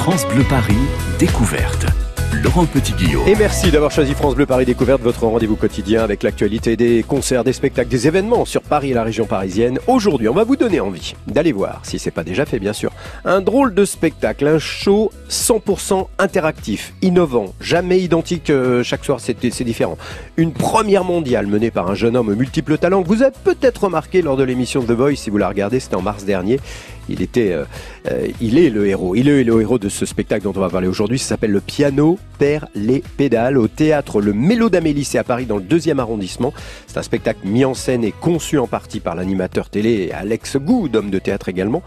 France Bleu Paris, découverte. Laurent Petit-Guillaume. Et merci d'avoir choisi France Bleu Paris Découverte, votre rendez-vous quotidien avec l'actualité des concerts, des spectacles, des événements sur Paris et la région parisienne. Aujourd'hui, on va vous donner envie d'aller voir, si c'est pas déjà fait bien sûr, un drôle de spectacle, un show 100% interactif, innovant, jamais identique euh, chaque soir, c'est différent. Une première mondiale menée par un jeune homme aux multiples talents que vous avez peut-être remarqué lors de l'émission The Voice, si vous la regardez, c'était en mars dernier. Il était, euh, euh, il est le héros. Il est le héros de ce spectacle dont on va parler aujourd'hui. Ça s'appelle Le piano perd les pédales au théâtre Le Mélo d'Amélie, c'est à Paris dans le deuxième arrondissement. C'est un spectacle mis en scène et conçu en partie par l'animateur télé Alex Good, homme de théâtre également.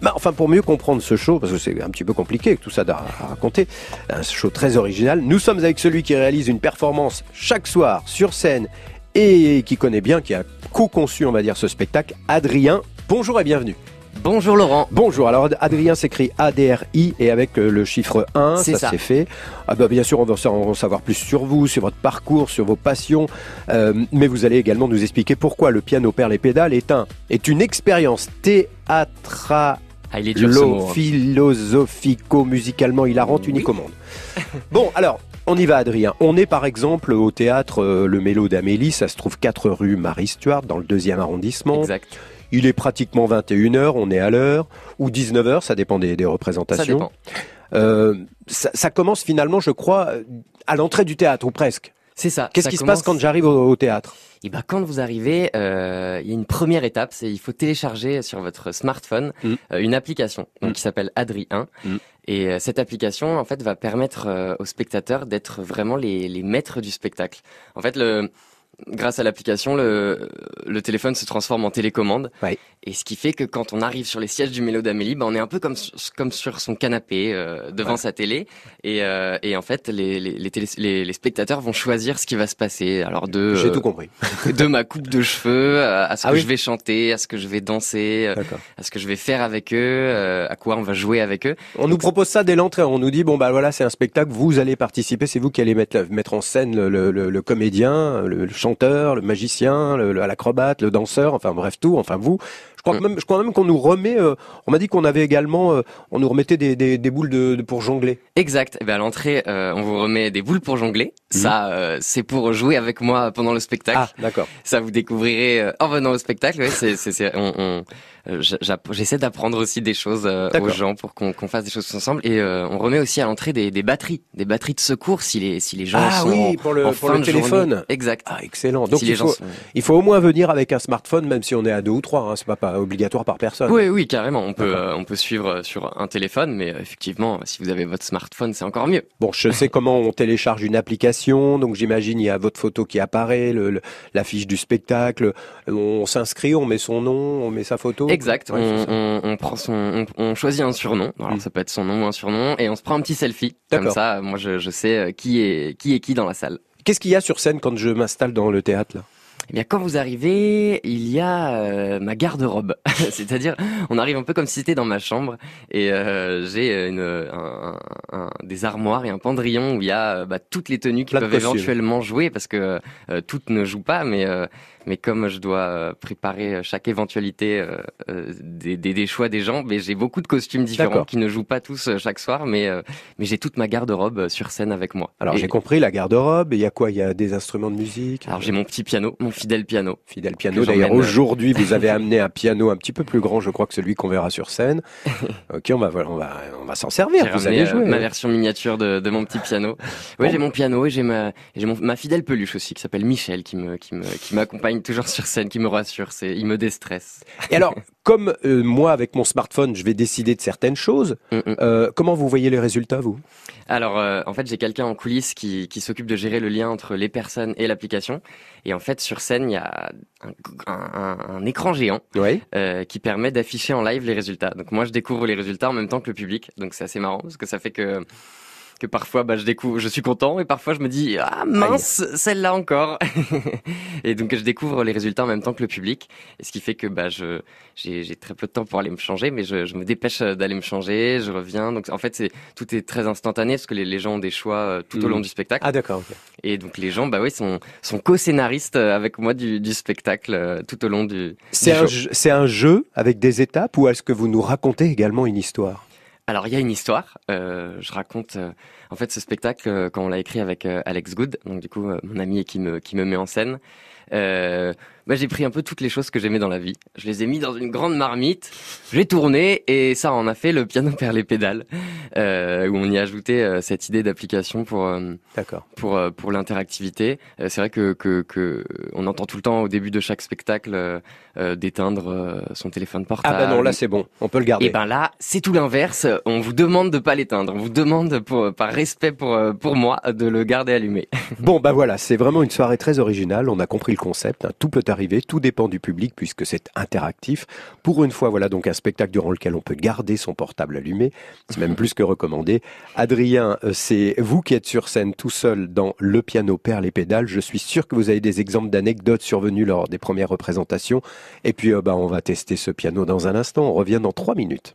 Mais enfin, pour mieux comprendre ce show, parce que c'est un petit peu compliqué tout ça à raconter, un show très original, nous sommes avec celui qui réalise une performance chaque soir sur scène et qui connaît bien, qui a co-conçu, on va dire, ce spectacle, Adrien. Bonjour et bienvenue. Bonjour Laurent. Bonjour. Alors Adrien s'écrit A-D-R-I et avec euh, le chiffre 1, ça, c'est fait. Ah bah, bien sûr, on va en savoir plus sur vous, sur votre parcours, sur vos passions, euh, mais vous allez également nous expliquer pourquoi le piano perd les pédales est un est une expérience théâtrale ah, il est dur, hein. philosophico-musicalement hilarante, oui. unique au monde. bon, alors, on y va, Adrien. On est par exemple au théâtre euh, Le Mélo d'Amélie, ça se trouve 4 rue Marie Stuart, dans le deuxième arrondissement. Exact. Il est pratiquement 21h, on est à l'heure, ou 19h, ça dépend des, représentations. Ça, euh, ça, ça, commence finalement, je crois, à l'entrée du théâtre, ou presque. C'est ça. Qu'est-ce qui se passe quand j'arrive au, théâtre? Et eh ben quand vous arrivez, euh, il y a une première étape, c'est il faut télécharger sur votre smartphone mm. euh, une application donc, mm. qui s'appelle Adri 1. Mm. Et euh, cette application en fait va permettre aux spectateurs d'être vraiment les, les maîtres du spectacle. En fait le grâce à l'application, le, le téléphone se transforme en télécommande. Et ce qui fait que quand on arrive sur les sièges du Mélo d'Amélie, ben on est un peu comme, comme sur son canapé euh, devant sa télé. Et, euh, et en fait, les, les, les, les, spectateurs vont choisir ce qui va se passer. Alors de j'ai tout compris. de ma coupe de cheveux à ce ah que je vais chanter, à ce que je vais danser, à ce que je vais faire avec eux, euh, à quoi on va jouer avec eux. On nous propose ça dès l'entrée. On nous dit bon bah voilà c'est un spectacle, vous allez participer, c'est vous qui allez mettre, mettre en scène le, le, le, comédien, le, le chanteur, le magicien, l'acrobate, le, danseur, enfin bref tout, enfin vous. Je crois même, je crois même qu'on nous remet. Euh, on m'a dit qu'on avait également, euh, on nous remettait des, des, des boules de, pour jongler. Exact. Et eh ben à l'entrée, euh, on vous remet des boules pour jongler. Mm. Ça, c'est pour jouer avec moi pendant le spectacle. Ah, d'accord. Ça vous découvrirez en venant au spectacle. Ouais, c'est, c'est, on, on j'essaie d'apprendre aussi des choses aux gens pour qu'on fasse des choses ensemble et on remet aussi à l'entrée des, des, batteries des batteries de secours si les si les gens ah, sont oui, pour le, en pour le téléphone exact ah excellent donc il, faut, il faut au moins venir avec un smartphone même si on est à deux ou trois hein, c'est pas, pas obligatoire par personne. Oui, oui, carrément. On peut, euh, on peut suivre sur un téléphone, mais euh, effectivement, si vous avez votre smartphone, c'est encore mieux. Bon, je sais comment on télécharge une application, donc j'imagine il y a votre photo qui apparaît, le, l'affiche du spectacle. On s'inscrit, on met son nom, on met sa photo. Exact. on, on, prend son, on, choisit un surnom. Alors mm. ça peut être son nom ou un surnom, et on se prend un petit selfie. Comme ça, moi je, je sais euh, qui est qui est qui dans la salle. Qu'est-ce qu'il y a sur scène quand je m'installe dans le théâtre là? Eh bien, quand vous arrivez, il y a euh, ma garde-robe. C'est-à-dire, on arrive un peu comme si c'était dans ma chambre et euh, j'ai une, un, un, des armoires et un pendrillon où il y a bah, toutes les tenues qui peuvent éventuellement jouer parce que euh, toutes ne jouent pas, mais mais comme je dois euh, préparer euh, chaque éventualité euh, des, des, des, choix des gens, mais j'ai beaucoup de costumes différents qui ne jouent pas tous chaque soir, mais mais j'ai toute ma garde-robe sur scène avec moi. Alors j'ai compris la garde-robe. Il y a quoi? Il y a des instruments de musique? Alors j'ai mon petit piano, mon fidèle piano. Fidèle piano. D'ailleurs aujourd'hui vous avez amené un piano un petit peu plus grand, je crois que celui qu'on verra sur scène. ok, on va on va on va s'en servir. Vous allez jouer. ma version miniature de, de mon petit piano. Oui, j'ai mon piano et j'ai ma j'ai ma fidèle peluche aussi qui s'appelle Michel qui me qui me qui m'accompagne toujours sur scène, qui me rassure, c'est, il me déstresse. Et alors, comme euh, moi avec mon smartphone, je vais décider de certaines choses. Mm, mm. Euh, comment vous voyez les résultats, vous? Alors, euh, en fait, j'ai quelqu'un en coulisses qui, qui s'occupe de gérer le lien entre les personnes et l'application. Et en fait, sur scène, il y a un, un, un écran géant qui permet d'afficher en live les résultats. Donc moi, je découvre les résultats en même temps que le public. Donc c'est assez marrant parce que ça fait que que parfois bah, je découvre, je suis content et parfois je me dis ah mince celle-là encore. Et donc je découvre les résultats en même temps que le public. Et ce qui fait que bah je j'ai, très peu de temps pour aller me changer mais je, je me dépêche d'aller me changer. Je reviens. Donc en fait c'est tout est très instantané parce que les, les gens ont des choix euh, tout au long mmh. du spectacle. Ah d'accord et donc les gens bah oui sont sont co-scénaristes euh, avec moi du, du spectacle euh, tout au long du c'est un c'est un jeu avec des étapes ou est-ce que vous nous racontez également une histoire? Alors il y a une histoire. Euh, je raconte euh, en fait ce spectacle quand on l'a écrit avec Alex Good, donc du coup mon ami qui me qui me met en scène. Euh, bah, j'ai pris un peu toutes les choses que j'aimais dans la vie. Je les ai mis dans une grande marmite, j'ai tourné et ça en a fait le piano perd les pédales, euh, où on y a ajouté euh, cette idée d'application pour euh, pour euh, pour l'interactivité. c'est vrai que, que, que on entend tout le temps au début de chaque spectacle d'éteindre son téléphone portable. Ah ben non là c'est bon, on peut le garder. Et ben là c'est tout l'inverse. On vous demande de pas l'éteindre, on vous demande pour par respect pour pour moi de le garder allumé. Bon bah voilà, c'est vraiment une soirée très originale. On a compris le concept. Hein. Tout peut arriver tout dépend du public puisque c'est interactif. Pour une fois, voilà donc un spectacle durant lequel on peut garder son portable allumé. C'est même plus que recommandé. Adrien, euh, c'est vous qui êtes sur scène tout seul dans Le piano perd les pédales. Je suis sûr que vous avez des exemples d'anecdotes survenues lors des premières représentations. Et puis, euh, bah, on va tester ce piano dans un instant. On revient dans trois minutes.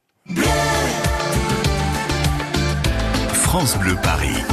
France Bleu Paris.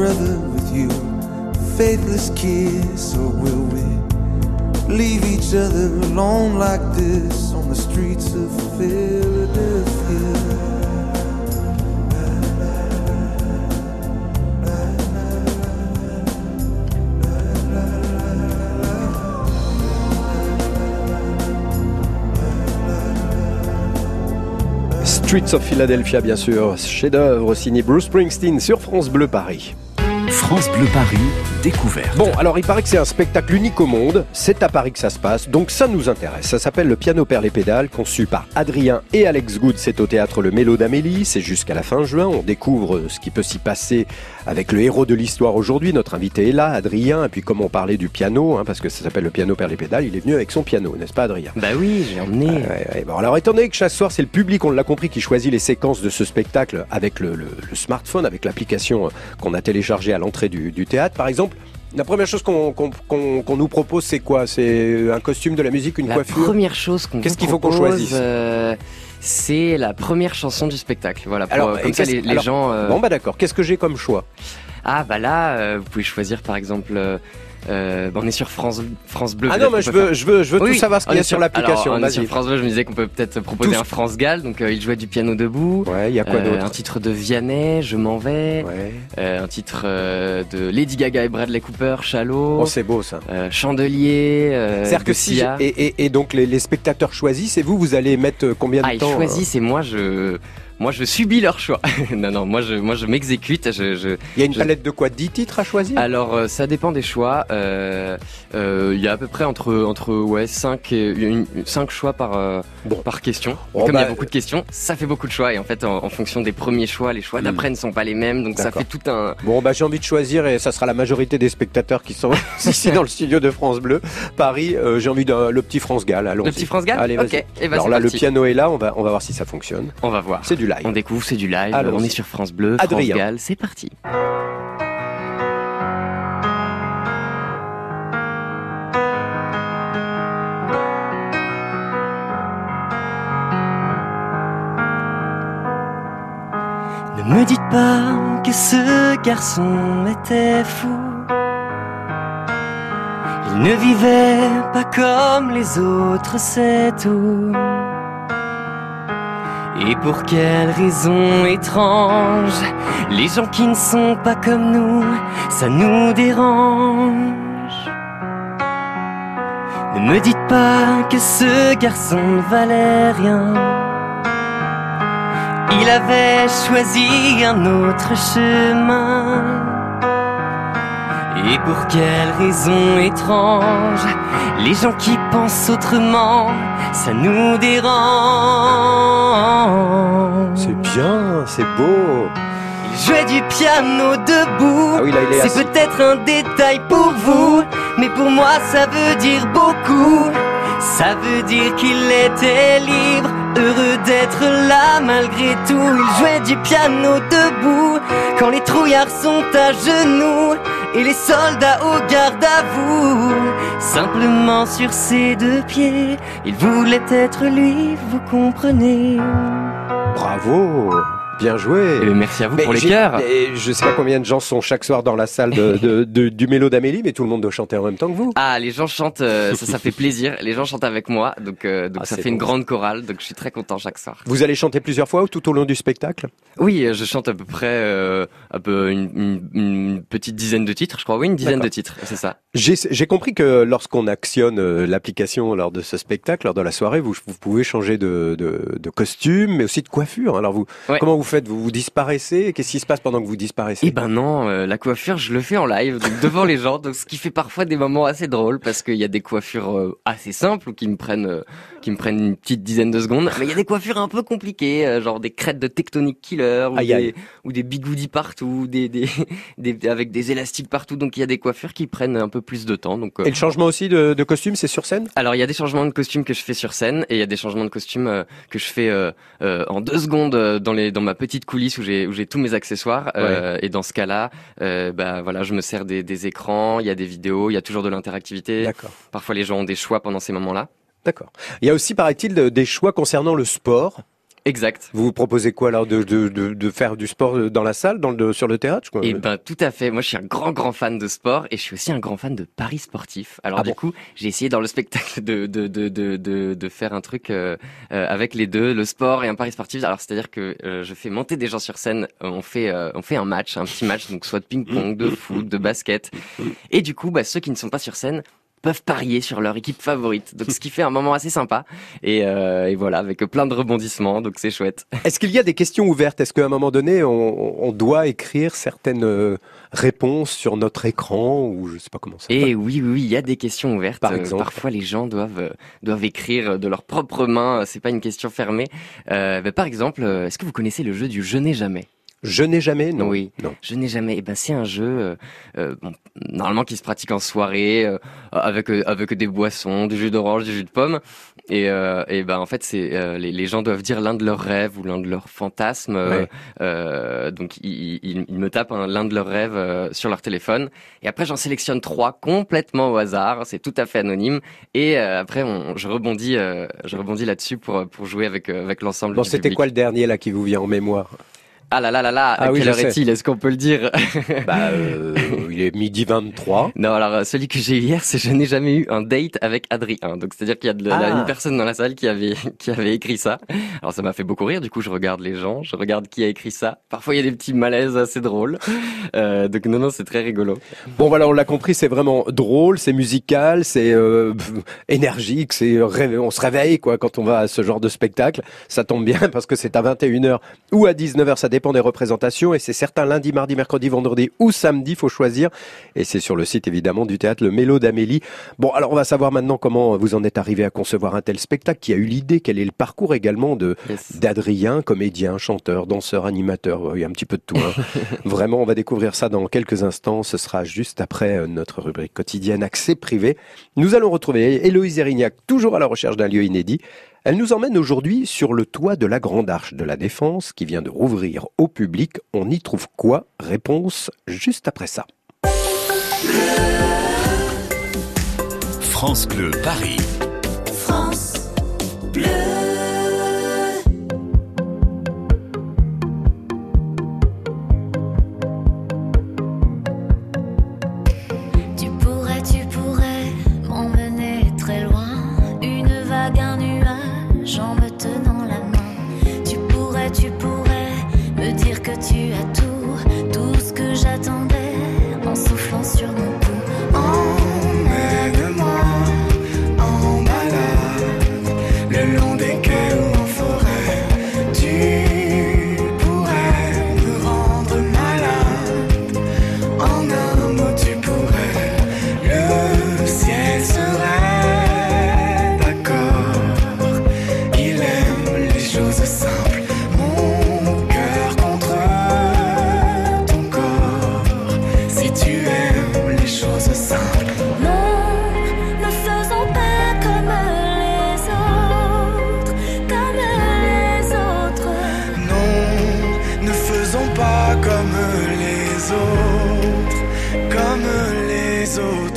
Brother, with you, faithless kiss, or will we leave each other alone like this on the streets of Philadelphia? Streets of Philadelphia, bien sûr. Chef-d'œuvre signé Bruce Springsteen sur France Bleu Paris. France Bleu Paris, découverte. Bon, alors il paraît que c'est un spectacle unique au monde. C'est à Paris que ça se passe, donc ça nous intéresse. Ça s'appelle Le Piano perd les pédales, conçu par Adrien et Alex Good. C'est au théâtre Le Mélo d'Amélie. C'est jusqu'à la fin juin. On découvre ce qui peut s'y passer avec le héros de l'histoire aujourd'hui. Notre invité est là, Adrien. Et puis comme on parlait du piano, hein, parce que ça s'appelle Le Piano perd les pédales, il est venu avec son piano, n'est-ce pas, Adrien? Bah oui, j'ai emmené. bon, alors étant donné que chaque soir c'est le public, on l'a compris, qui choisit les séquences de ce spectacle avec le, le smartphone, avec l'application qu'on a téléchargée à l'entrée du, du théâtre, par exemple. La première chose qu'on nous propose, c'est quoi? C'est un costume, de la musique, une coiffure? La première chose qu'on Qu'est-ce qu'il faut qu'on choisisse? euh, C'est la première chanson du spectacle. Voilà. Pour, Alors, comme ça, les, gens. Euh, bon bah d'accord. Qu'est-ce que j'ai comme choix? Ah bah là, vous pouvez choisir par exemple euh, on est sur France, France Bleu. Ah non, mais je veux, je veux, je veux tout savoir ce qu'il y a sur, l'application. Sur France Bleu, je me disais qu'on peut peut-être proposer un France Gall. Donc, euh, il jouait du piano debout. Ouais, il y a quoi euh, d'autre Un titre de Vianney, Je m'en vais. Ouais. un titre de Lady Gaga et Bradley Cooper, Shallow. Oh, c'est beau ça. Chandelier. C'est-à-dire que si. Et, et, et, donc, les, les spectateurs choisissent, et vous, vous allez mettre combien de ah, temps Ils choisissent, et moi, je moi, je subis leur choix. non, non, moi, je, moi, je m'exécute. Je, je, il y a une palette de quoi? 10 titres à choisir? Alors, euh, ça dépend des choix. Euh, euh, il y a à peu près entre, entre ouais, 5, et, 5 choix par, euh, bon. par question. Oh, Comme il y a bah, beaucoup de questions, ça fait beaucoup de choix. Et en fait, en, fonction des premiers choix, les choix hmm. d'après ne sont pas les mêmes. Donc, ça fait tout un. Bon, bah, j'ai envie de choisir et ça sera la majorité des spectateurs qui sont ici dans le studio de France Bleu. Paris, j'ai envie de le petit France Gall. Allons le petit France Gall Allez. Et eh ben, Alors là, le piano est là. On va, on va voir si ça fonctionne. On va voir. C'est du live. On découvre, c'est du live. on est sur France Bleu, France Gall, c'est parti. Ne me dites pas que ce garçon était fou. Il ne vivait pas comme les autres, c'est tout. Et pour quelle raison étrange Les gens qui ne sont pas comme nous, ça nous dérange. Ne me dites pas que ce garçon ne valait rien. Il avait choisi un autre chemin. Et pour quelle raison étrange Les gens qui pensent autrement, ça nous dérange. C'est beau. Il jouait du piano debout. Ah oui, c'est peut-être un détail pour vous, mais pour moi ça veut dire beaucoup. Ça veut dire qu'il était libre, heureux d'être là malgré tout. Il jouait du piano debout quand les trouillards sont à genoux et les soldats au garde à vous. Simplement sur ses deux pieds, il voulait être lui, vous comprenez. Bravo Bien joué. merci à vous pour les cœurs. Je sais pas combien de gens sont chaque soir dans la salle de, du mélo d'Amélie, mais tout le monde doit chanter en même temps que vous. Ah, les gens chantent, euh, ça, ça fait plaisir. Les gens chantent avec moi, donc, euh, donc ah, ça fait une grande chorale, donc je suis très content chaque soir. Vous allez chanter plusieurs fois ou tout au long du spectacle? Oui, je chante à peu près euh, un peu une, petite dizaine de titres, je crois. Oui, une dizaine de titres, c'est ça. J'ai compris que lorsqu'on actionne l'application lors de ce spectacle, lors de la soirée, vous, vous pouvez changer de, costume, mais aussi de coiffure. Alors vous, comment vous faites Vous vous disparaissez? Qu'est-ce qui se passe pendant que vous disparaissez? Eh ben non, euh, la coiffure, je le fais en live, devant les gens, donc ce qui fait parfois des moments assez drôles parce qu'il y a des coiffures euh, assez simples qui me prennent euh, qui me prennent une petite dizaine de secondes, mais il y a des coiffures un peu compliquées, genre des crêtes de tectonique killer ou, des, ou des bigoudis partout, des, des, des, avec des élastiques partout, donc il y a des coiffures qui prennent un peu plus de temps. Donc et le changement aussi de, de costume, c'est sur scène? Alors il y a des changements de costume que je fais sur scène et il y a des changements de costume que je fais en deux secondes dans les dans ma petite coulisse où j'ai où j'ai tous mes accessoires euh, et dans ce cas-là, euh, bah voilà, je me sers des, des écrans, il y a des vidéos, il y a toujours de l'interactivité. D'accord. Parfois les gens ont des choix pendant ces moments-là. D'accord. Il y a aussi, paraît-il, des choix concernant le sport. Exact. Vous vous proposez quoi alors de, de, de, de, faire du sport dans la salle, dans le, sur le théâtre Eh ben tout à fait. Moi je suis un grand grand fan de sport et je suis aussi un grand fan de paris sportifs. Alors ah du coup j'ai essayé dans le spectacle de de de de, de, faire un truc euh, euh, avec les deux, le sport et un pari sportif. Alors c'est-à-dire que euh, je fais monter des gens sur scène. On fait on fait un match, un petit match donc soit de ping-pong, de foot, de basket. Et du coup bah, ceux qui ne sont pas sur scène peuvent parier sur leur équipe favorite. Donc ce qui fait un moment assez sympa. Et, euh, et voilà, avec plein de rebondissements, donc c'est chouette. Est-ce qu'il y a des questions ouvertes? Est-ce qu'à un moment donné, on, on, doit écrire certaines euh, réponses sur notre écran ou je sais pas comment ça. Et oui, oui, il y a des questions ouvertes. Par exemple. Parfois, les gens doivent euh, doivent écrire de leurs propres mains. C'est pas une question fermée. Euh, par exemple, est-ce que vous connaissez le jeu du je n'ai jamais? Je n'ai jamais, non. Oui, non. Je n'ai jamais. Eh ben c'est un jeu euh, euh, bon, normalement qui se pratique en soirée euh, avec avec des boissons, du jus d'orange, du jus de pomme. Et, et ben en fait c'est les, les, gens doivent dire l'un de leurs rêves ou l'un de leurs fantasmes. donc ils, ils, ils, me tapent l'un de leurs rêves sur leur téléphone. Et après j'en sélectionne trois complètement au hasard. C'est tout à fait anonyme. Et après on, je rebondis je rebondis là-dessus pour pour jouer avec avec l'ensemble. Bon, c'était quoi le dernier là qui vous vient en mémoire? Ah là là là là, à quelle heure est-il Est-ce qu'on peut le dire Bah, euh, il est midi 23. Non, alors celui que j'ai eu hier, c'est je n'ai jamais eu un date avec Adrien. Donc c'est-à-dire qu'il y a de, ah. une personne dans la salle qui avait qui avait écrit ça. Alors ça m'a fait beaucoup rire. Du coup, je regarde les gens, je regarde qui a écrit ça. Parfois, il y a des petits malaises assez drôles. Euh, donc non, non, c'est très rigolo. Bon voilà, on l'a compris, c'est vraiment drôle, c'est musical, c'est euh, énergique, c'est on se réveille quoi quand on va à ce genre de spectacle. Ça tombe bien parce que c'est à 21h ou à 19h, ça dépend des représentations et c'est certain lundi, mardi, mercredi, vendredi ou samedi, faut choisir. Et c'est sur le site évidemment du théâtre Le Mélo d'Amélie. Bon, alors on va savoir maintenant comment vous en êtes arrivé à concevoir un tel spectacle, qui a eu l'idée, quel est le parcours également de d'Adrien, comédien, chanteur, danseur, animateur, il y a un petit peu de tout. Hein. Vraiment, on va découvrir ça dans quelques instants. Ce sera juste après euh, notre rubrique quotidienne accès privé. Nous allons retrouver Héloïse Erignac, toujours à la recherche d'un lieu inédit. Elle nous emmène aujourd'hui sur le toit de la Grande Arche de la Défense qui vient de rouvrir au public. On y trouve quoi? Réponse juste après ça. France Bleu Paris. Jesus.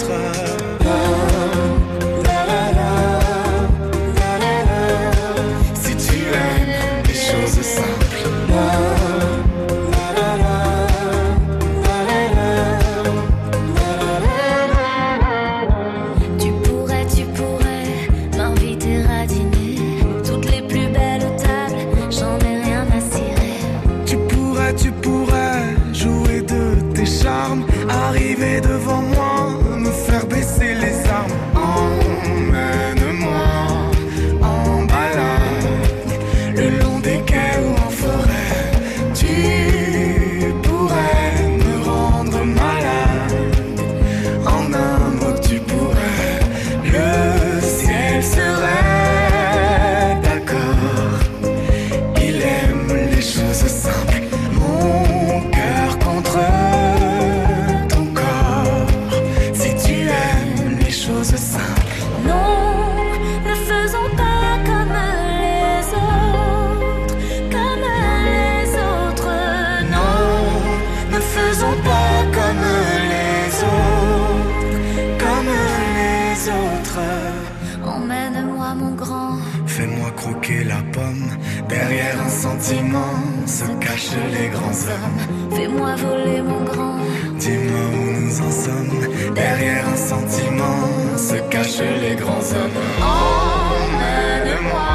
Fais-moi croquer la pomme, derrière un sentiment se cachent les grands hommes. Fais-moi voler mon grand. Dis-moi où nous en sommes, derrière un sentiment se cachent les grands hommes. Emmène-moi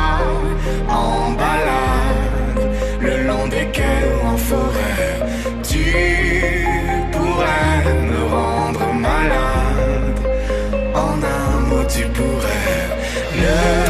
en balade, le long des quais ou en forêt. Tu pourrais me rendre malade, en un mot tu pourrais le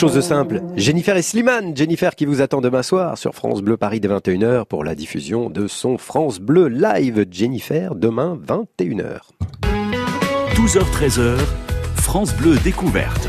chose simple. Jennifer et Slimane. Jennifer qui vous attend demain soir sur France Bleu Paris dès 21h pour la diffusion de son France Bleu Live. Jennifer, demain 21h. 12h-13h, France Bleu découverte.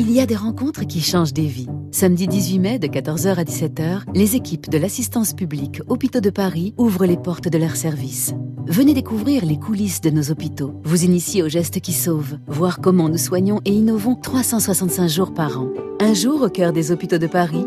Il y a des rencontres qui changent des vies. Samedi 18 mai de 14h à 17h, les équipes de l'assistance publique Hôpitaux de Paris ouvrent les portes de leur service. Venez découvrir les coulisses de nos hôpitaux, vous initier aux gestes qui sauvent, voir comment nous soignons et innovons 365 jours par an. Un jour au cœur des hôpitaux de Paris,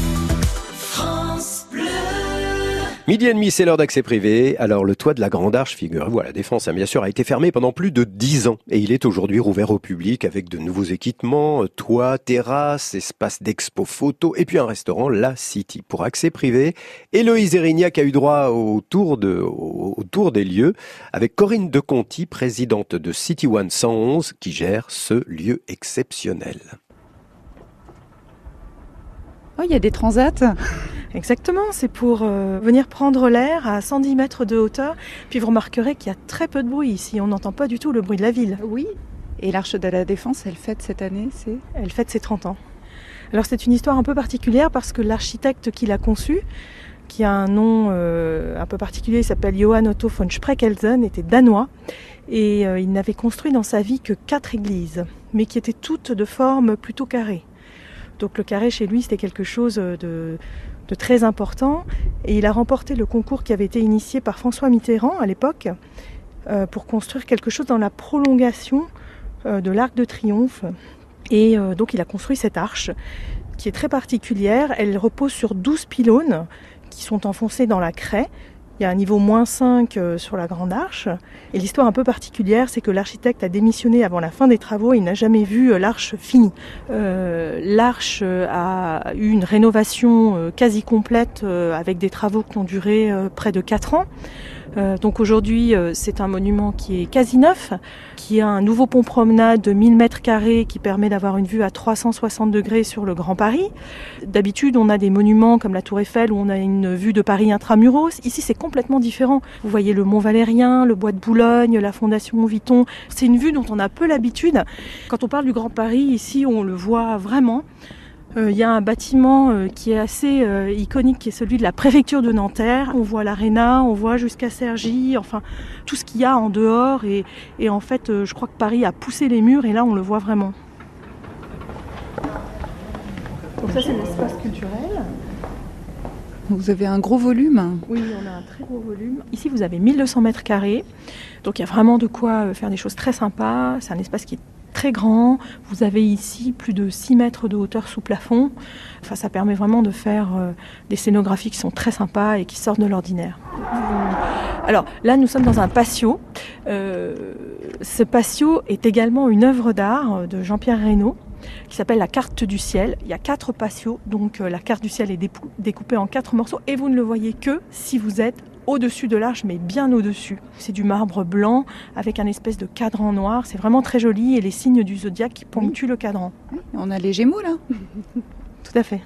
Midi et demi, c'est l'heure d'accès privé. Alors, le toit de la Grande Arche, figurez-vous, la Défense, bien sûr, a été fermé pendant plus de dix ans. Et il est aujourd'hui rouvert au public avec de nouveaux équipements, euh, toit, terrasse, espace d'expo photo et puis un restaurant, La City. Pour accès privé, Héloïse Erignac a eu droit au tour, de, au des lieux avec Corinne de Conti, présidente de City One 111, qui gère ce lieu exceptionnel. Oh, il y a des transats Exactement, c'est pour euh, venir prendre l'air à 110 mètres de hauteur. Puis vous remarquerez qu'il y a très peu de bruit ici, on n'entend pas du tout le bruit de la ville. Oui, et l'Arche de la Défense, elle fête cette année, c'est? Elle fête ses 30 ans. Alors c'est une histoire un peu particulière parce que l'architecte qui l'a conçue, qui a un nom euh, un peu particulier, il s'appelle Johann Otto von Spreckelsen, était danois et euh, il n'avait construit dans sa vie que quatre églises, mais qui étaient toutes de forme plutôt carrée. Donc le carré chez lui, c'était quelque chose de, très important. Et il a remporté le concours qui avait été initié par François Mitterrand à l'époque euh, pour construire quelque chose dans la prolongation euh, de l'Arc de Triomphe. Et euh, donc il a construit cette arche qui est très particulière. Elle repose sur 12 pylônes qui sont enfoncés dans la craie. Il y a un niveau moins 5 euh, sur la Grande Arche. Et l'histoire un peu particulière, c'est que l'architecte a démissionné avant la fin des travaux et il n'a jamais vu euh, l'arche finie. Euh, l'arche a eu une rénovation quasi complète avec des travaux qui ont duré près de 4 ans. Euh, donc aujourd'hui, euh, c'est un monument qui est quasi neuf, qui a un nouveau pont promenade de 1000 mètres carrés qui permet d'avoir une vue à 360 degrés sur le Grand Paris. D'habitude, on a des monuments comme la Tour Eiffel où on a une vue de Paris intramuros. Ici, c'est complètement différent. Vous voyez le Mont Valérien, le Bois de Boulogne, la Fondation Vuitton. C'est une vue dont on a peu l'habitude. Quand on parle du Grand Paris, ici, on le voit vraiment. Il euh, y a un bâtiment euh, qui est assez euh, iconique, qui est celui de la préfecture de Nanterre. On voit l'aréna, on voit jusqu'à Cergy, enfin tout ce qu'il y a en dehors. Et, en fait, je crois que Paris a poussé les murs et là, on le voit vraiment. Donc ça, c'est l'espace culturel. Vous avez un gros volume Oui, on a un très gros volume. Ici, vous avez 1200 mètres carrés. Donc il y a vraiment de quoi faire des choses très sympas. C'est un espace qui est très grand. Vous avez ici plus de 6 mètres de hauteur sous plafond. Enfin, ça permet vraiment de faire euh, des scénographies qui sont très sympas et qui sortent de l'ordinaire. Alors là, nous sommes dans un patio. Euh, ce patio est également une œuvre d'art de Jean-Pierre Reynaud qui s'appelle la carte du ciel. Il y a quatre patios, donc euh, la carte du ciel est découpée en quatre morceaux et vous ne le voyez que si vous êtes au-dessus de l'arche, mais bien au-dessus. C'est du marbre blanc avec un espèce de cadran noir. C'est vraiment très joli et les signes du zodiaque qui ponctuent le cadran. on a les Gémeaux là. Tout à fait.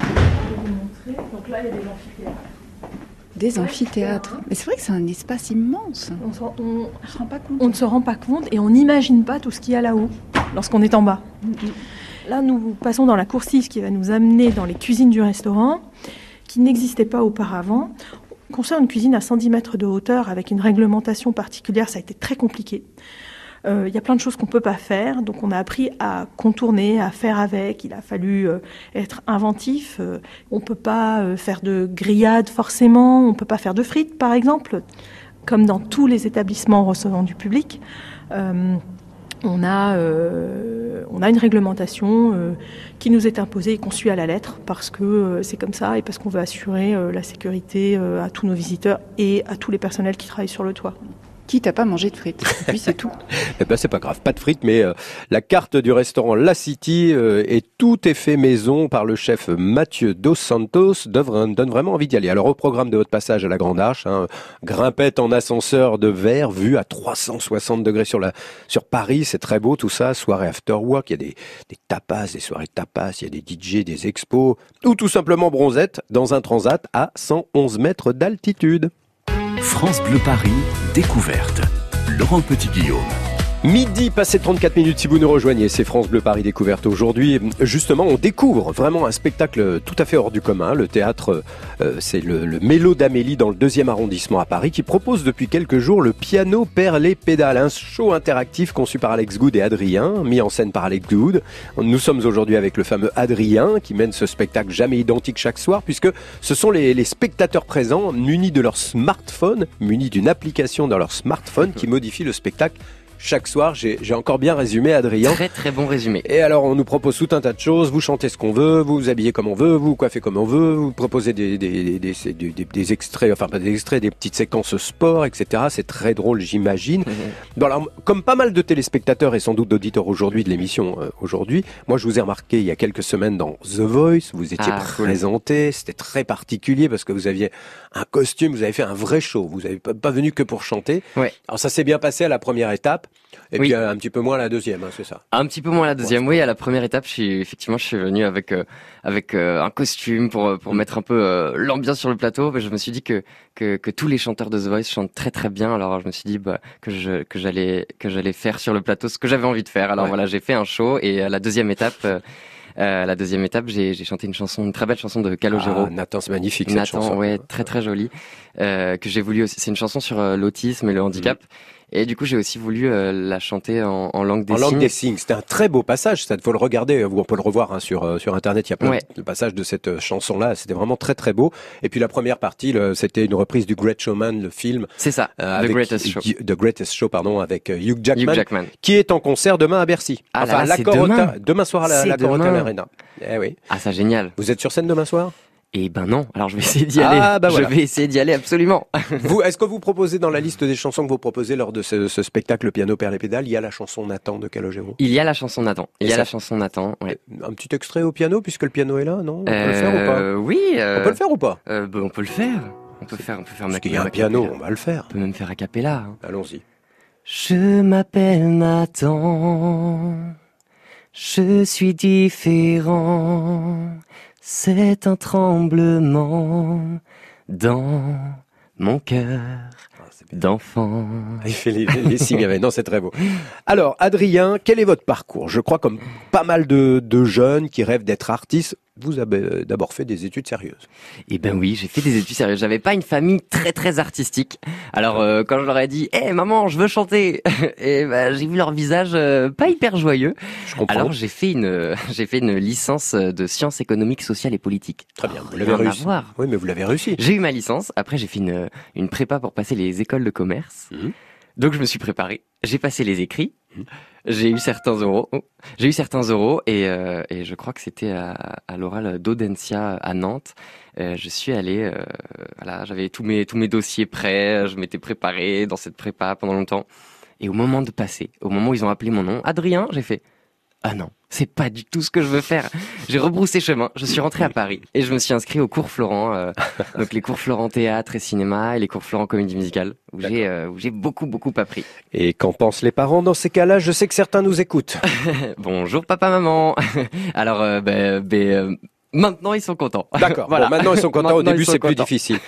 Je vais vous montrer. Donc là, il y a des amphithéâtres. Des amphithéâtres. Mais c'est vrai que c'est un espace immense. On, on ne se rend pas compte et on n'imagine pas tout ce qu'il y a là-haut lorsqu'on est en bas. Mm, mm. Là, nous passons dans la coursive qui va nous amener dans les cuisines du restaurant qui n'existait pas auparavant. Construire une cuisine à 110 mètres de hauteur avec une réglementation particulière, ça a été très compliqué. Euh, il y a plein de choses qu'on ne peut pas faire, donc on a appris à contourner, à faire avec. Il a fallu euh, être inventif. Euh, on ne peut pas faire de grillade forcément, on ne peut pas faire de frites par exemple. comme dans tous les établissements recevant du public, on a, on a une réglementation qui nous est imposée et suit à la lettre parce que c'est comme ça et parce qu'on veut assurer la sécurité à tous nos visiteurs et à tous les personnels qui travaillent sur le toit. Quitte à pas manger de frites. Puis c'est tout. eh ben c'est pas grave, pas de frites, mais euh, la carte du restaurant La City euh, et tout est fait maison par le chef Mathieu Dos Santos donne, vraiment envie d'y aller. Alors au programme de votre passage à la Grande Arche, hein, grimpette en ascenseur de verre, vue à 360 degrés sur Paris, c'est très beau tout ça. Soirée after work, il y a des, des tapas, des soirées tapas, il y a des DJ, des expos, ou tout simplement bronzette dans un transat à 111 mètres d'altitude. France Bleu Paris, découverte. Laurent Petit-Guillaume. Midi, passé 34 minutes si vous nous rejoignez, c'est France Bleu Paris Découverte aujourd'hui. Justement, on découvre vraiment un spectacle tout à fait hors du commun. Le théâtre, euh, c'est le, le Mélo d'Amélie dans le deuxième arrondissement à Paris qui propose depuis quelques jours le piano perd les pédales, un show interactif conçu par Alex Good et Adrien, mis en scène par Alex Good. Nous sommes aujourd'hui avec le fameux Adrien qui mène ce spectacle jamais identique chaque soir puisque ce sont les, les spectateurs présents munis de leur smartphone, munis d'une application dans leur smartphone qui modifie le spectacle chaque soir. J'ai encore bien résumé, Adrien. Très très bon résumé. Et alors, on nous propose tout un tas de choses. Vous chantez ce qu'on veut, vous vous habillez comme on veut, vous vous coiffez comme on veut, vous proposez des, des, des, des, des extraits, enfin pas des extraits, des petites séquences sport, etc. C'est très drôle, j'imagine. Mhm. Bon, alors, comme pas mal de téléspectateurs et sans doute d'auditeurs aujourd'hui de l'émission euh, aujourd'hui, moi je vous ai remarqué il y a quelques semaines dans The Voice, vous étiez ah, présenté, c'était très particulier parce que vous aviez un costume, vous avez fait un vrai show, vous n'avez pas venu que pour chanter. Ouais. Alors ça s'est bien passé à la première étape. Et puis un petit peu moins à la deuxième, hein, c'est ça. Un petit peu moins à la deuxième, oui. À la première étape, je suis effectivement, je suis venu avec euh, avec euh, un costume pour pour mm. mettre un peu euh, l'ambiance sur le plateau. je me suis dit que, que que tous les chanteurs de The Voice chantent très très bien. Alors je me suis dit bah, que je que j'allais que j'allais faire sur le plateau ce que j'avais envie de faire. Alors voilà, j'ai fait un show et à la deuxième étape. Euh, la deuxième étape, j'ai chanté une chanson, une très belle chanson de Calogero. Ah, Nathan, c'est magnifique Nathan, cette chanson. ouais, très très jolie, euh, que j'ai voulu. C'est une chanson sur l'autisme et le handicap. Mm. Et du coup, j'ai aussi voulu euh, la chanter en, en, langue des en signes. En langue des signes. C'était un très beau passage. Ça, faut le regarder. On peut le revoir hein, sur euh, sur internet. Il y a plein de passages de cette euh, chanson-là. C'était vraiment très très beau. Et puis la première partie, c'était une reprise du Great Showman, le film. C'est ça. The Greatest Show. The Greatest Show, pardon, avec Hugh Jackman, Hugh Jackman, qui est en concert demain à Bercy. Ah enfin, là, la demain. demain soir à la, la Corotta Arena. Eh oui. Ah, ça génial. Vous êtes sur scène demain soir? Eh ben non, alors je vais essayer d'y aller. Ah bah voilà. Je vais essayer d'y aller absolument. vous, est-ce que vous proposez dans la liste des chansons que vous proposez lors de ce, ce spectacle Piano Père les pédales, il y a la chanson Nathan de Calogero? Il y a la chanson Nathan. Il y a la chanson Nathan. Ouais. Un petit extrait au piano puisque le piano est là, non? On peut le faire ou pas? euh, Oui. Euh, on peut le faire ou pas? euh, bah, On peut le faire. On peut faire. On peut faire. Parce qu'il y a un piano, on va le faire. On peut même faire a cappella. Hein. Allons-y. Je m'appelle Nathan. Je suis différent. C'est un tremblement dans mon cœur d'enfant. Il fait les, les signes avec. Non, c'est très beau. Alors, Adrien, quel est votre parcours? Je crois comme pas mal de, de jeunes qui rêvent d'être artistes, vous avez d'abord fait des études sérieuses. Eh ben oui, j'ai fait des études sérieuses. J'avais pas une famille très très artistique. Alors euh, quand je leur ai dit, "Eh maman, je veux chanter," et ben j'ai vu leur visage euh, pas hyper joyeux. Je comprends. Alors j'ai fait une j'ai fait une licence de sciences économiques, sociales et politiques. Très bien, vous l'avez réussi. Oui, mais vous l'avez réussi. J'ai eu ma licence. Après j'ai fait une une prépa pour passer les écoles de commerce. Mmh. Donc je me suis préparé. J'ai passé les écrits. Mmh. J'ai eu certains euros. J'ai eu certains euros et, euh, je crois que c'était à, à l'oral d'Audencia à Nantes. Euh, je suis allé, euh, voilà, j'avais tous mes tous mes dossiers prêts, je m'étais préparé dans cette prépa pendant longtemps. Et au moment de passer, au moment où ils ont appelé mon nom, Adrien, j'ai fait ah non, c'est pas du tout ce que je veux faire. J'ai rebroussé chemin, je suis rentré à Paris et je me suis inscrit au cours Florent, euh, donc les cours Florent théâtre et cinéma et les cours Florent comédie musicale, où j'ai euh, où j'ai beaucoup beaucoup appris. Et qu'en pensent les parents dans ces cas-là? Je sais que certains nous écoutent. Bonjour papa maman. Alors euh, ben, ben Maintenant, ils sont contents. D'accord. voilà. Bon, maintenant, ils sont contents. Au début, c'est plus difficile.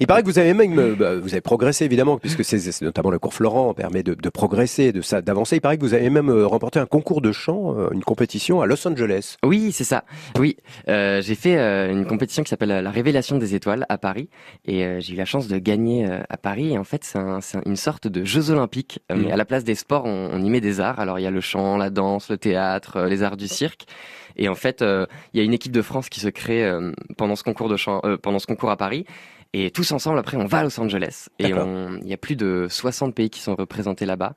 Il paraît que vous avez même, euh, bah, vous avez progressé évidemment, puisque c'est notamment le cours Florent permet de, de progresser, de ça, d'avancer. Il paraît que vous avez même euh, remporté un concours de chant, euh, une compétition à Los Angeles. Oui, c'est ça. Oui, euh, j'ai fait une compétition qui s'appelle la Révélation des étoiles à Paris, et j'ai eu la chance de gagner à Paris. Et en fait, c'est un, une sorte de Jeux olympiques, mais mmh. à la place des sports, on, on y met des arts. Alors, il y a le chant, la danse, le théâtre, les arts du cirque. Et en fait, il y a une équipe de France qui se crée pendant ce concours de chant, pendant ce concours à Paris. Et tous ensemble, après, on va à Los Angeles. Et il y a plus de 60 pays qui sont représentés là-bas.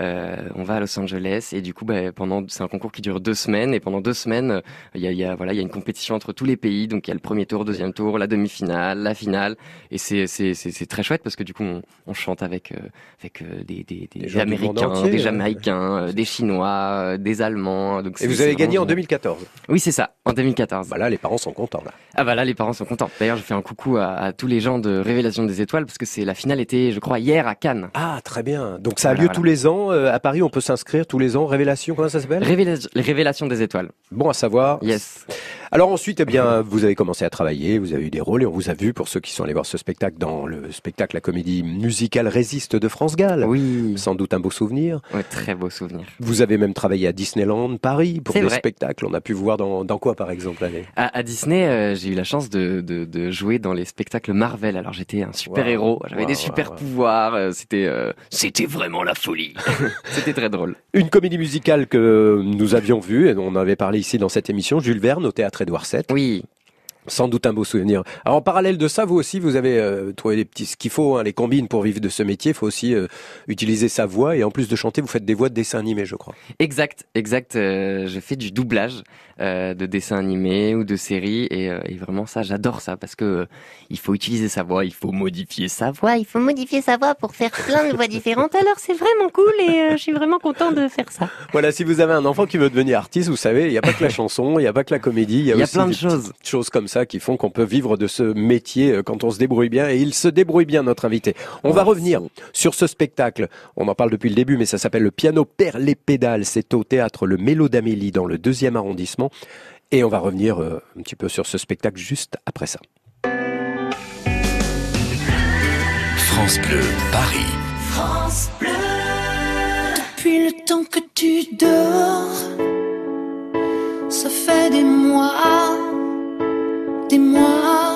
Euh, on va à Los Angeles et du coup, bah, pendant c'est un concours qui dure deux semaines et pendant deux semaines, il y a, y a, voilà, il y a une compétition entre tous les pays. Donc il y a le premier tour, deuxième tour, la demi-finale, la finale, et c'est c'est c'est très chouette parce que du coup on, on chante avec euh, avec euh, des des, des, Américains, des Jamaïcains, des Chinois, des Allemands. Donc et vous avez gagné en 2014. Oui, c'est ça, en 2014. Bah là, les parents sont contents là. Ah bah là, les parents sont contents. D'ailleurs, je fais un coucou à, à, tous les gens de Révélation des Étoiles parce que c'est la finale était, je crois, hier à Cannes. Ah très bien. Donc ça a lieu tous les ans. Euh, à Paris, on peut s'inscrire tous les ans? Révélation, comment ça s'appelle? Révélation des étoiles. Bon à savoir. Yes. Alors ensuite, eh bien, vous avez commencé à travailler, vous avez eu des rôles et on vous a vu pour ceux qui sont allés voir ce spectacle dans le spectacle La comédie musicale Résiste de France Gall. Oui. Sans doute un beau souvenir. Oui, très beau souvenir. Vous avez même travaillé à Disneyland Paris pour des spectacles. On a pu vous voir dans, dans quoi par exemple allez à, à, Disney, euh, j'ai eu la chance de, de, de, jouer dans les spectacles Marvel. Alors j'étais un super héros, j'avais des super pouvoirs. Euh, c'était euh, c'était vraiment la folie. c'était très drôle. Une comédie musicale que nous avions vue et dont on avait parlé ici dans cette émission, Jules Verne au théâtre Oui. Sans doute un beau souvenir. Alors en parallèle de ça, vous aussi, vous avez euh, trouvé des petits ce qu'il faut, hein, les combines pour vivre de ce métier. Il faut aussi euh, utiliser sa voix et en plus de chanter, vous faites des voix de dessins animés, je crois. Exact, exact. Euh, je fais du doublage de dessins animés ou de séries et, et vraiment ça, j'adore ça parce que il faut utiliser sa voix, il faut modifier sa voix, il faut modifier sa voix pour faire plein de voix différentes. Alors c'est vraiment cool et je suis vraiment content de faire ça. Voilà, si vous avez un enfant qui veut devenir artiste, vous savez, il n'y a pas que la chanson, il n'y a pas que la comédie, il y a, y a aussi plein de des choses, choses comme ça qui font qu'on peut vivre de ce métier euh, quand on se débrouille bien. Et il se débrouille bien, notre invité. On va revenir sur ce spectacle. On en parle depuis le début, mais ça s'appelle Le piano perd les pédales. C'est au théâtre Le Mélo d'Amélie dans le deuxième arrondissement. Et on va revenir euh, un petit peu sur ce spectacle juste après ça. France Bleu, Paris. France Bleu. Depuis le temps que tu dors, ça fait des mois des mois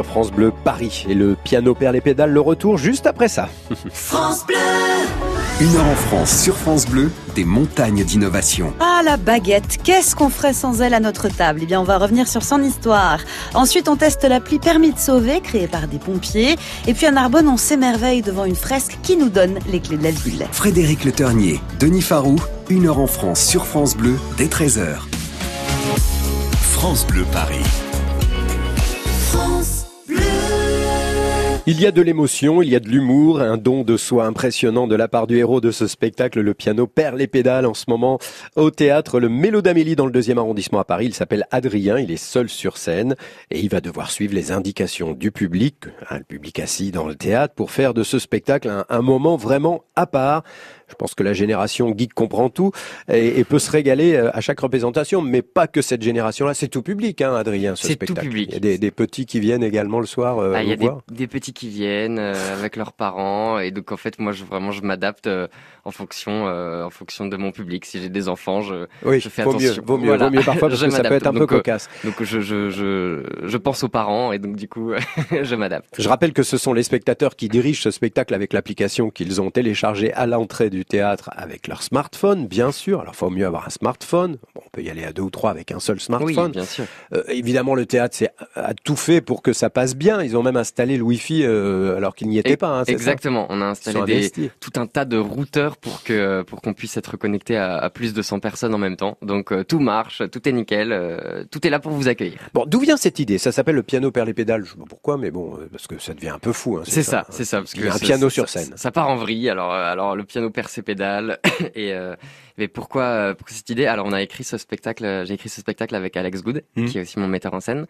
sur France Bleu Paris et le piano perd les pédales, le retour juste après ça. France Bleu Une heure en France sur France Bleu, des montagnes d'innovation. Ah la baguette, qu'est-ce qu'on ferait sans elle à notre table? Eh bien on va revenir sur son histoire. Ensuite on teste l'appli Permis de sauver créée par des pompiers. Et puis à Narbonne on s'émerveille devant une fresque qui nous donne les clés de la ville. Frédéric Le Ternier, Denis Farou, une heure en France sur France Bleu, dès 13h. France Bleu Paris. France Bleu Il y a de l'émotion, il y a de l'humour, un don de soi impressionnant de la part du héros de ce spectacle. Le piano perd les pédales en ce moment au théâtre Le Mélo d'Amélie dans le deuxième arrondissement à Paris. Il s'appelle Adrien, il est seul sur scène et il va devoir suivre les indications du public, le public assis dans le théâtre, pour faire de ce spectacle un moment vraiment à part. Je pense que la génération geek comprend tout et, et peut se régaler euh, à chaque représentation, mais pas que cette génération-là. C'est tout public, hein, Adrien, ce C'est tout spectacle. public. Il y a des, des petits qui viennent également le soir euh, Ah, Il y a des, petits qui viennent euh, avec leurs parents et donc en fait moi je vraiment je m'adapte euh, en fonction euh, en fonction de mon public. Si j'ai des enfants, je, Oui, je fais vaut mieux, attention. vaut mieux, vaut mieux parfois parce que ça peut être un peu Donc, euh, cocasse. Donc je je je je pense aux parents et donc du coup je m'adapte. Je rappelle que ce sont les spectateurs qui dirigent ce spectacle avec l'application qu'ils ont téléchargée à l'entrée du théâtre avec leur smartphone, bien sûr. Alors, il faut mieux avoir un smartphone. Bon, on peut y aller à deux ou trois avec un seul smartphone. Oui, bien sûr. Euh, évidemment, le théâtre c'est a tout fait pour que ça passe bien. Ils ont même installé le Wi-Fi euh, alors qu'il n'y était Et- pas. hein, ça? Exactement. On a installé des, tout un tas de routeurs pour que pour qu'on puisse être connecté à, à plus de 100 personnes en même temps. Donc euh, tout marche, tout est nickel, euh, tout est là pour vous accueillir. Bon, d'où vient cette idée? Ça s'appelle le piano perd les pédales. Je sais pas pourquoi, mais bon, euh, parce que ça devient un peu fou. hein, C'est ça, c'est ça. Parce Il que y a un ça- piano ça- sur ça- scène. Ça, part en vrille. Alors, alors le piano perd ses pédales. et euh, mais pourquoi, pourquoi cette idée? Alors, on a écrit ce spectacle. J'ai écrit ce spectacle avec Alex Good, Mhm. qui est aussi mon metteur en scène.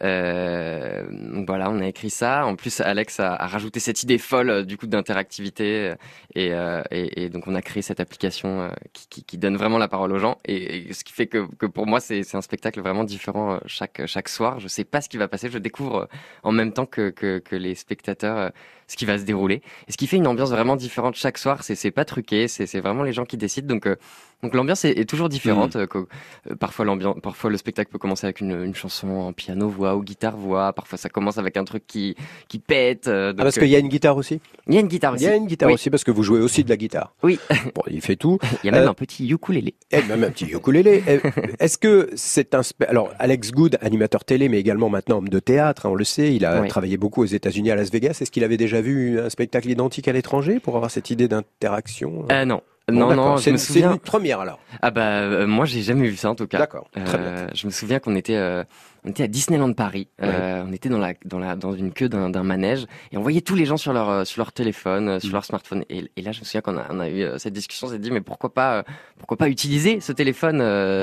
Donc voilà, on a écrit ça. En plus, Alex a, a rajouté cette idée folle du coup d'interactivité. Et, et, et donc, on a créé cette application euh, qui, donne vraiment la parole aux gens. Et, ce qui fait que, pour moi, c'est un spectacle vraiment différent euh, chaque chaque soir. Je sais pas ce qui va passer. Je découvre euh, en même temps que les spectateurs ce qui va se dérouler. Et ce qui fait une ambiance vraiment différente chaque soir, c'est c'est pas truqué, c'est c'est vraiment les gens qui décident. Donc euh, donc l'ambiance est, est toujours différente. Euh, que- euh, parfois l'ambiance, parfois le spectacle peut commencer avec une, une chanson en piano voix ou guitare voix. Parfois ça commence avec un truc qui qui pète. euh, Ah, donc, parce euh, qu'il y a une guitare aussi? Il y a une guitare aussi. Il y a une guitare Oui. aussi parce que vous jouez aussi de la guitare. Oui. Bon, il fait tout. Il y a même Euh, un petit ukulélé. Et même un petit ukulélé. Eh, Est-ce que c'est un alors Alex Good, animateur télé, mais également maintenant homme de théâtre, hein, on le sait, il a Oui. travaillé beaucoup aux États-Unis, à Las Vegas. Est-ce qu'il avait déjà vu un spectacle identique à l'étranger pour avoir cette idée d'interaction Euh, non. Bon, non, non, C'est une- c'est souviens. une première alors. Ah bah euh, moi j'ai jamais vu ça en tout cas. D'accord, Euh, Je me souviens qu'on était euh, on était à Disneyland Paris. On était dans la dans la dans une queue d'un manège et on voyait tous les gens sur leur sur leur téléphone, euh, Mm. sur leur smartphone. Et, et là je me souviens qu'on a on a eu cette discussion, on s'est dit mais pourquoi pas pourquoi pas utiliser ce téléphone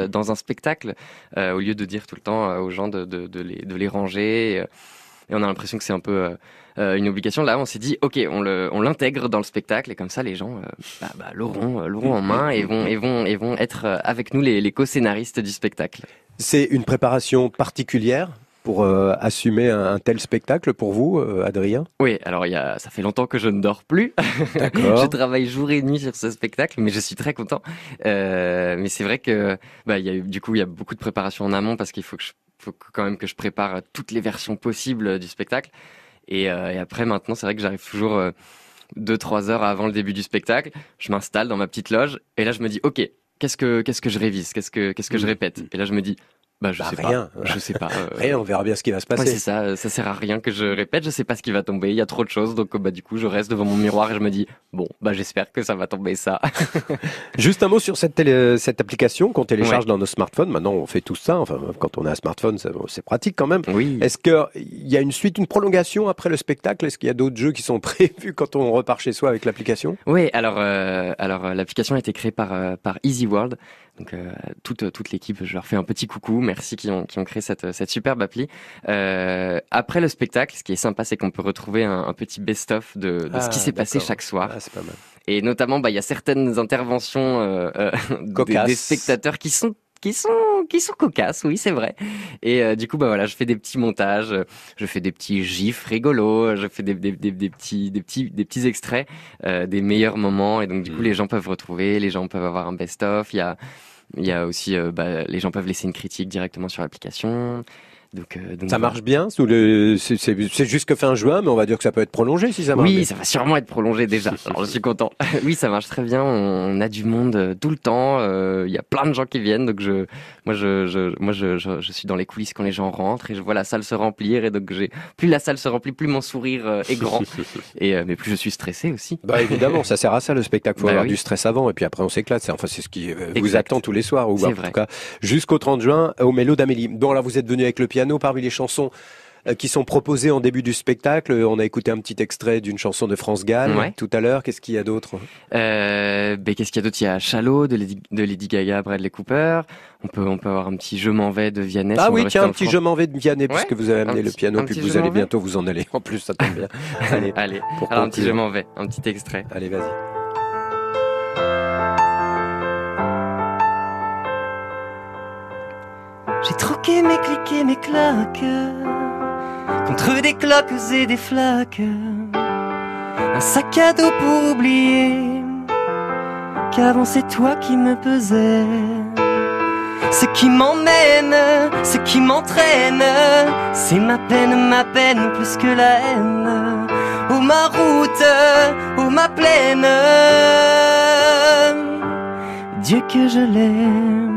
dans un spectacle au lieu de dire tout le temps aux gens de de, de les de les ranger. Et, et on a l'impression que c'est un peu une obligation. Là, on s'est dit, ok, on l'intègre dans le spectacle et comme ça, les gens, euh, bah, bah, l'auront, euh, l'auront en main et vont, et vont, et vont être euh, avec nous les, les co-scénaristes du spectacle. C'est une préparation particulière pour euh, assumer un, un tel spectacle pour vous, euh, Adrien? Oui, alors y a, ça fait longtemps que je ne dors plus. D'accord. je travaille jour et nuit sur ce spectacle, mais je suis très content. Euh, mais c'est vrai que, bah, y a, du coup, il y a beaucoup de préparation en amont parce qu'il faut que je, faut que- quand même que je prépare toutes les versions possibles du spectacle. Et, euh, et après, maintenant, c'est vrai que j'arrive toujours euh, deux, trois heures avant le début du spectacle. Je m'installe dans ma petite loge et là, je me dis, ok, qu'est-ce que, qu'est-ce que je révise, qu'est-ce que, qu'est-ce que je répète? Et là, je me dis, bah, je Bah, sais rien. pas, je sais pas. euh, Rien, on verra bien ce qui va se Ouais, passer. c'est ça, ça sert à rien que je répète, je sais pas ce qui va tomber, il y a trop de choses, donc bah du coup je reste devant mon miroir et je me dis bon bah j'espère que ça va tomber ça. Juste un mot sur cette, télé- cette application qu'on télécharge Ouais. dans nos smartphones. Maintenant, on fait tout ça. Enfin, quand on a un smartphone, c'est pratique quand même. Oui. Est-ce qu'il y a une suite, une prolongation après le spectacle? Est-ce qu'il y a d'autres jeux qui sont prévus quand on repart chez soi avec l'application? Oui, alors euh, alors euh, l'application a été créée par euh, par Easy World. Donc euh, toute toute l'équipe, je leur fais un petit coucou, merci qui ont qui ont créé cette cette superbe appli. Euh, après le spectacle, ce qui est sympa, c'est qu'on peut retrouver un, un petit best-of de, de ce qui Ah, s'est passé chaque soir. Ah, c'est pas mal. Et notamment, bah il y a certaines interventions euh, des, des spectateurs qui sont qui sont qui sont cocasses, oui c'est vrai. Et euh, du coup bah voilà, je fais des petits montages, je fais des petits gifs rigolos, je fais des, des, des, des petits des petits des petits extraits euh, des meilleurs moments et donc du coup les gens peuvent retrouver, les gens peuvent avoir un best of. Il y a il y a aussi euh, bah, les gens peuvent laisser une critique directement sur l'application. Donc, euh, ça marche bien sous le, c'est jusque fin juin, mais on va dire que ça peut être prolongé si ça marche. Oui, ça va sûrement être prolongé déjà. Alors je suis content. oui, ça marche très bien. On a du monde euh, tout le temps. Euh, il y a plein de gens qui viennent. Donc je, moi je, je moi je, je, je, suis dans les coulisses quand les gens rentrent et je vois la salle se remplir et donc j'ai plus la salle se remplit, plus mon sourire est grand. et mais plus je suis stressé aussi. Bah évidemment, ça sert à ça le spectacle. Faut bah avoir du stress avant et puis après on s'éclate. Enfin c'est ce qui vous attend tous les soirs ou en tout cas jusqu'au 30 juin au Mélo d'Amélie. Bon là vous êtes venu avec le piano parmi les chansons euh, qui sont proposées en début du spectacle. On a écouté un petit extrait d'une chanson de France Gall tout à l'heure. Qu'est-ce qu'il y a d'autre? Euh, ben, Qu'est-ce qu'il y a d'autre? Il y a Shallow de Lady, de Lady, Gaga, Bradley Cooper. On peut, on peut avoir un petit Je m'en vais de Vianney. Ah oui, tiens, un petit Je m'en vais de Vianney, puisque vous avez amené le piano, puis vous allez bientôt vous en aller. En plus, ça tombe bien. allez, allez. Alors, un petit Je m'en vais, un petit extrait. Allez, vas-y. J'ai troqué mes clics et mes claques contre des cloques et des flaques. Un sac à dos pour oublier qu'avant c'est toi qui me pesais. Ce qui m'emmène, ce qui m'entraîne, c'est ma peine, ma peine plus que la haine. Ou ma route, ou ma plaine. Dieu que je l'aime.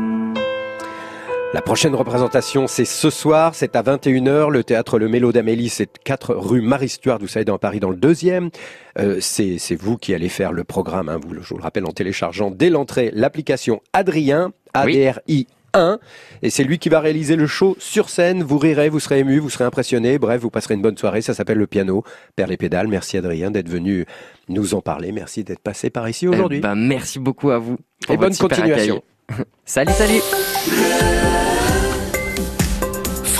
La prochaine représentation, c'est ce soir, c'est à 21h, le théâtre Le Mélo d'Amélie, c'est 4 rue Marie-Stuart, vous savez, dans Paris, dans le deuxième. Euh, c'est vous qui allez faire le programme, hein, vous, je vous le rappelle, en téléchargeant dès l'entrée l'application Adrien, A-D-R-I. 1 et c'est lui qui va réaliser le show sur scène. Vous rirez, vous serez ému, vous serez impressionné. Bref, vous passerez une bonne soirée. Ça s'appelle le piano. Père les pédales. Merci Adrien d'être venu nous en parler. Merci d'être passé par ici aujourd'hui. Eh ben, merci beaucoup à vous. Et bonne continuation. salut, salut.